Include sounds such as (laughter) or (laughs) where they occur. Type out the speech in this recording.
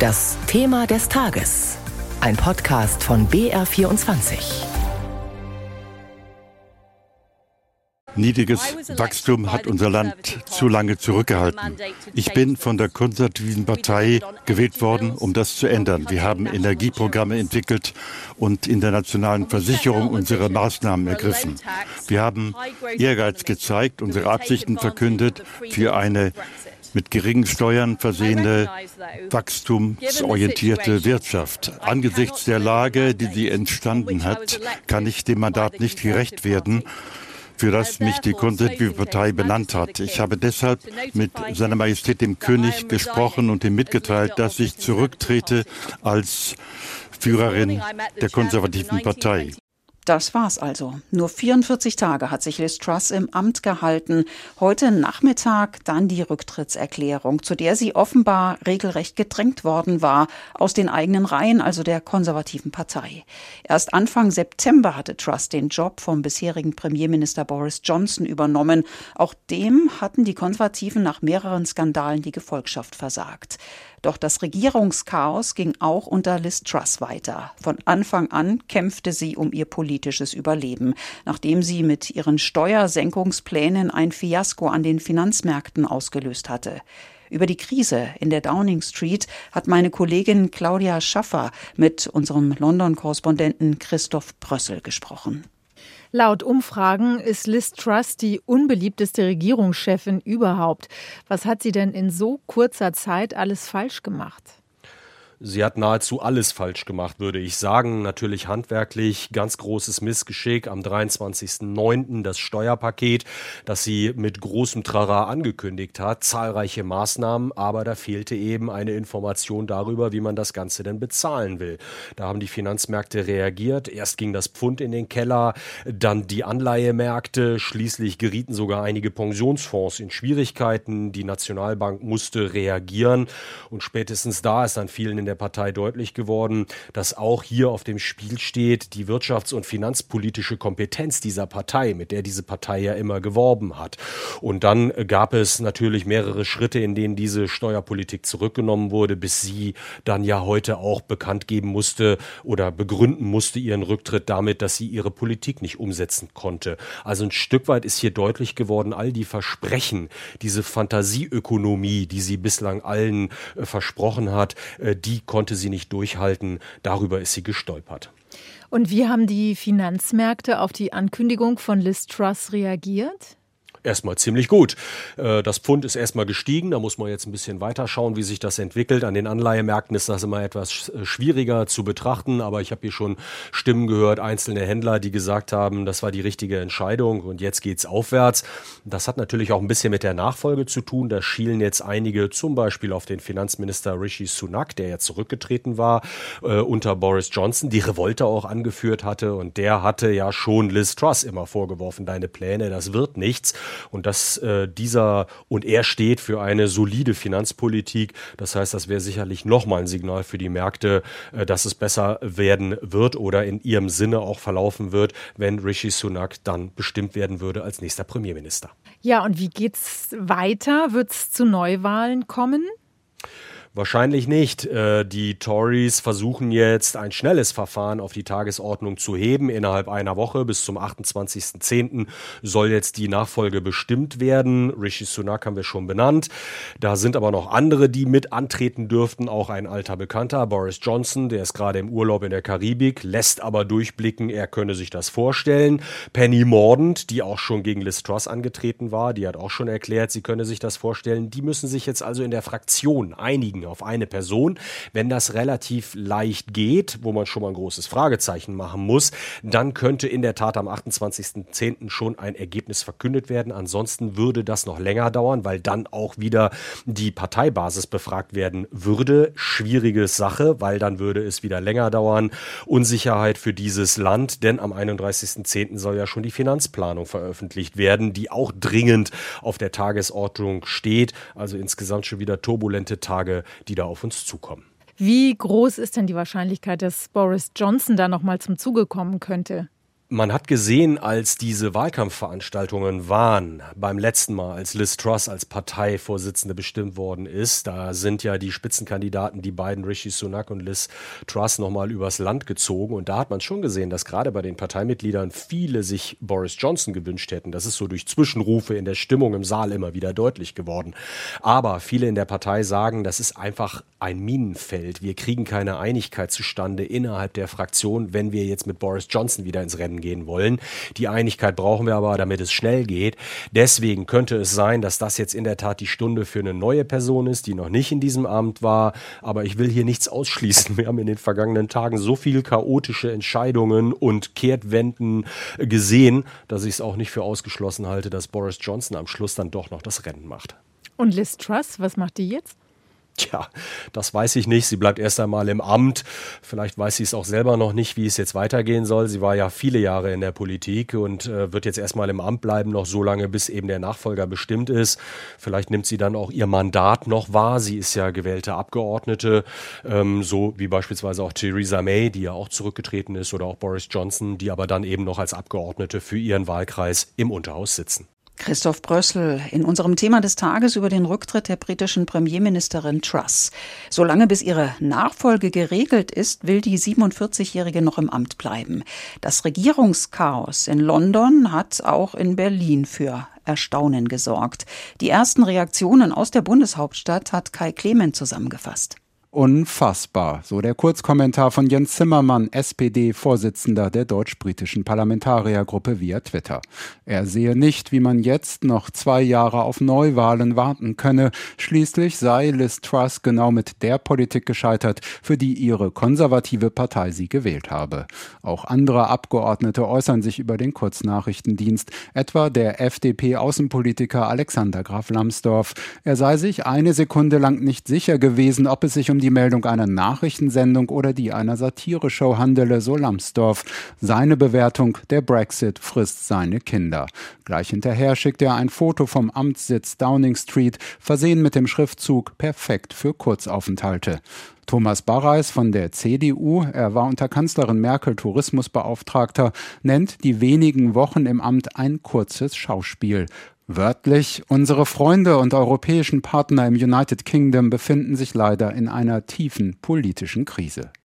Das Thema des Tages. Ein Podcast von BR24. Niedriges Wachstum hat unser Land zu lange zurückgehalten. Ich bin von der konservativen Partei gewählt worden, um das zu ändern. Wir haben Energieprogramme entwickelt und in der nationalen Versicherung unsere Maßnahmen ergriffen. Wir haben Ehrgeiz gezeigt, unsere Absichten verkündet für eine mit geringen Steuern versehene, wachstumsorientierte Wirtschaft. Angesichts der Lage, die sie entstanden hat, kann ich dem Mandat nicht gerecht werden für das mich die Konservative Partei benannt hat. Ich habe deshalb mit Seiner Majestät dem König gesprochen und ihm mitgeteilt, dass ich zurücktrete als Führerin der konservativen Partei. Das war's also. Nur 44 Tage hat sich Liz Truss im Amt gehalten. Heute Nachmittag dann die Rücktrittserklärung, zu der sie offenbar regelrecht gedrängt worden war aus den eigenen Reihen, also der konservativen Partei. Erst Anfang September hatte Truss den Job vom bisherigen Premierminister Boris Johnson übernommen. Auch dem hatten die Konservativen nach mehreren Skandalen die Gefolgschaft versagt. Doch das Regierungschaos ging auch unter Liz Truss weiter. Von Anfang an kämpfte sie um ihr politisches Überleben, nachdem sie mit ihren Steuersenkungsplänen ein Fiasko an den Finanzmärkten ausgelöst hatte. Über die Krise in der Downing Street hat meine Kollegin Claudia Schaffer mit unserem London-Korrespondenten Christoph Brössel gesprochen. Laut Umfragen ist Liz Truss die unbeliebteste Regierungschefin überhaupt. Was hat sie denn in so kurzer Zeit alles falsch gemacht? Sie hat nahezu alles falsch gemacht, würde ich sagen. Natürlich handwerklich ganz großes Missgeschick. Am 23.09. das Steuerpaket, das sie mit großem Trara angekündigt hat. Zahlreiche Maßnahmen, aber da fehlte eben eine Information darüber, wie man das Ganze denn bezahlen will. Da haben die Finanzmärkte reagiert. Erst ging das Pfund in den Keller, dann die Anleihemärkte. Schließlich gerieten sogar einige Pensionsfonds in Schwierigkeiten. Die Nationalbank musste reagieren. Und spätestens da ist dann vielen in der Partei deutlich geworden, dass auch hier auf dem Spiel steht die wirtschafts- und finanzpolitische Kompetenz dieser Partei, mit der diese Partei ja immer geworben hat. Und dann gab es natürlich mehrere Schritte, in denen diese Steuerpolitik zurückgenommen wurde, bis sie dann ja heute auch bekannt geben musste oder begründen musste ihren Rücktritt damit, dass sie ihre Politik nicht umsetzen konnte. Also ein Stück weit ist hier deutlich geworden, all die Versprechen, diese Fantasieökonomie, die sie bislang allen äh, versprochen hat, äh, die konnte sie nicht durchhalten. Darüber ist sie gestolpert. Und wie haben die Finanzmärkte auf die Ankündigung von Liz Truss reagiert? Erstmal ziemlich gut. Äh, das Pfund ist erstmal gestiegen. Da muss man jetzt ein bisschen weiter schauen, wie sich das entwickelt. An den Anleihemärkten ist das immer etwas äh, schwieriger zu betrachten. Aber ich habe hier schon Stimmen gehört, einzelne Händler, die gesagt haben, das war die richtige Entscheidung und jetzt geht's aufwärts. Das hat natürlich auch ein bisschen mit der Nachfolge zu tun. Da schielen jetzt einige zum Beispiel auf den Finanzminister Rishi Sunak, der ja zurückgetreten war äh, unter Boris Johnson, die Revolte auch angeführt hatte. Und der hatte ja schon Liz Truss immer vorgeworfen, deine Pläne, das wird nichts und dass äh, dieser und er steht für eine solide Finanzpolitik. Das heißt, das wäre sicherlich nochmal ein Signal für die Märkte, äh, dass es besser werden wird oder in ihrem Sinne auch verlaufen wird, wenn Rishi Sunak dann bestimmt werden würde als nächster Premierminister. Ja, und wie geht's weiter? Wird es zu Neuwahlen kommen? Wahrscheinlich nicht. Äh, die Tories versuchen jetzt ein schnelles Verfahren auf die Tagesordnung zu heben. Innerhalb einer Woche bis zum 28.10. soll jetzt die Nachfolge bestimmt werden. Rishi Sunak haben wir schon benannt. Da sind aber noch andere, die mit antreten dürften. Auch ein alter Bekannter, Boris Johnson, der ist gerade im Urlaub in der Karibik, lässt aber durchblicken, er könne sich das vorstellen. Penny Mordaunt, die auch schon gegen Liz Truss angetreten war, die hat auch schon erklärt, sie könne sich das vorstellen. Die müssen sich jetzt also in der Fraktion einigen legen auf eine Person. Wenn das relativ leicht geht, wo man schon mal ein großes Fragezeichen machen muss, dann könnte in der Tat am 28.10. schon ein Ergebnis verkündet werden. Ansonsten würde das noch länger dauern, weil dann auch wieder die Parteibasis befragt werden würde. Schwierige Sache, weil dann würde es wieder länger dauern. Unsicherheit für dieses Land, denn am 31.10. soll ja schon die Finanzplanung veröffentlicht werden, die auch dringend auf der Tagesordnung steht. Also insgesamt schon wieder turbulente Tage die da auf uns zukommen. Wie groß ist denn die Wahrscheinlichkeit, dass Boris Johnson da noch mal zum Zuge kommen könnte? Man hat gesehen, als diese Wahlkampfveranstaltungen waren, beim letzten Mal, als Liz Truss als Parteivorsitzende bestimmt worden ist, da sind ja die Spitzenkandidaten, die beiden Rishi Sunak und Liz Truss, nochmal übers Land gezogen. Und da hat man schon gesehen, dass gerade bei den Parteimitgliedern viele sich Boris Johnson gewünscht hätten. Das ist so durch Zwischenrufe in der Stimmung im Saal immer wieder deutlich geworden. Aber viele in der Partei sagen, das ist einfach ein Minenfeld. Wir kriegen keine Einigkeit zustande innerhalb der Fraktion, wenn wir jetzt mit Boris Johnson wieder ins Rennen gehen wollen. Die Einigkeit brauchen wir aber, damit es schnell geht. Deswegen könnte es sein, dass das jetzt in der Tat die Stunde für eine neue Person ist, die noch nicht in diesem Amt war. Aber ich will hier nichts ausschließen. Wir haben in den vergangenen Tagen so viel chaotische Entscheidungen und Kehrtwenden gesehen, dass ich es auch nicht für ausgeschlossen halte, dass Boris Johnson am Schluss dann doch noch das Rennen macht. Und Liz Truss, was macht die jetzt? (laughs) Tja, das weiß ich nicht. Sie bleibt erst einmal im Amt. Vielleicht weiß sie es auch selber noch nicht, wie es jetzt weitergehen soll. Sie war ja viele Jahre in der Politik und äh, wird jetzt erstmal im Amt bleiben, noch so lange, bis eben der Nachfolger bestimmt ist. Vielleicht nimmt sie dann auch ihr Mandat noch wahr. Sie ist ja gewählte Abgeordnete, ähm, so wie beispielsweise auch Theresa May, die ja auch zurückgetreten ist, oder auch Boris Johnson, die aber dann eben noch als Abgeordnete für ihren Wahlkreis im Unterhaus sitzen. Christoph Brössel in unserem Thema des Tages über den Rücktritt der britischen Premierministerin Truss. Solange bis ihre Nachfolge geregelt ist, will die 47-Jährige noch im Amt bleiben. Das Regierungschaos in London hat auch in Berlin für Erstaunen gesorgt. Die ersten Reaktionen aus der Bundeshauptstadt hat Kai Clement zusammengefasst. Unfassbar, so der Kurzkommentar von Jens Zimmermann, SPD-Vorsitzender der deutsch-britischen Parlamentariergruppe via Twitter. Er sehe nicht, wie man jetzt noch zwei Jahre auf Neuwahlen warten könne. Schließlich sei Liz Truss genau mit der Politik gescheitert, für die ihre konservative Partei sie gewählt habe. Auch andere Abgeordnete äußern sich über den Kurznachrichtendienst, etwa der FDP-Außenpolitiker Alexander Graf Lambsdorff. Er sei sich eine Sekunde lang nicht sicher gewesen, ob es sich um die Meldung einer Nachrichtensendung oder die einer Satireshow handele, so Lambsdorff. Seine Bewertung, der Brexit frisst seine Kinder. Gleich hinterher schickt er ein Foto vom Amtssitz Downing Street, versehen mit dem Schriftzug perfekt für Kurzaufenthalte. Thomas Barreis von der CDU, er war unter Kanzlerin Merkel Tourismusbeauftragter, nennt die wenigen Wochen im Amt ein kurzes Schauspiel. Wörtlich, unsere Freunde und europäischen Partner im United Kingdom befinden sich leider in einer tiefen politischen Krise.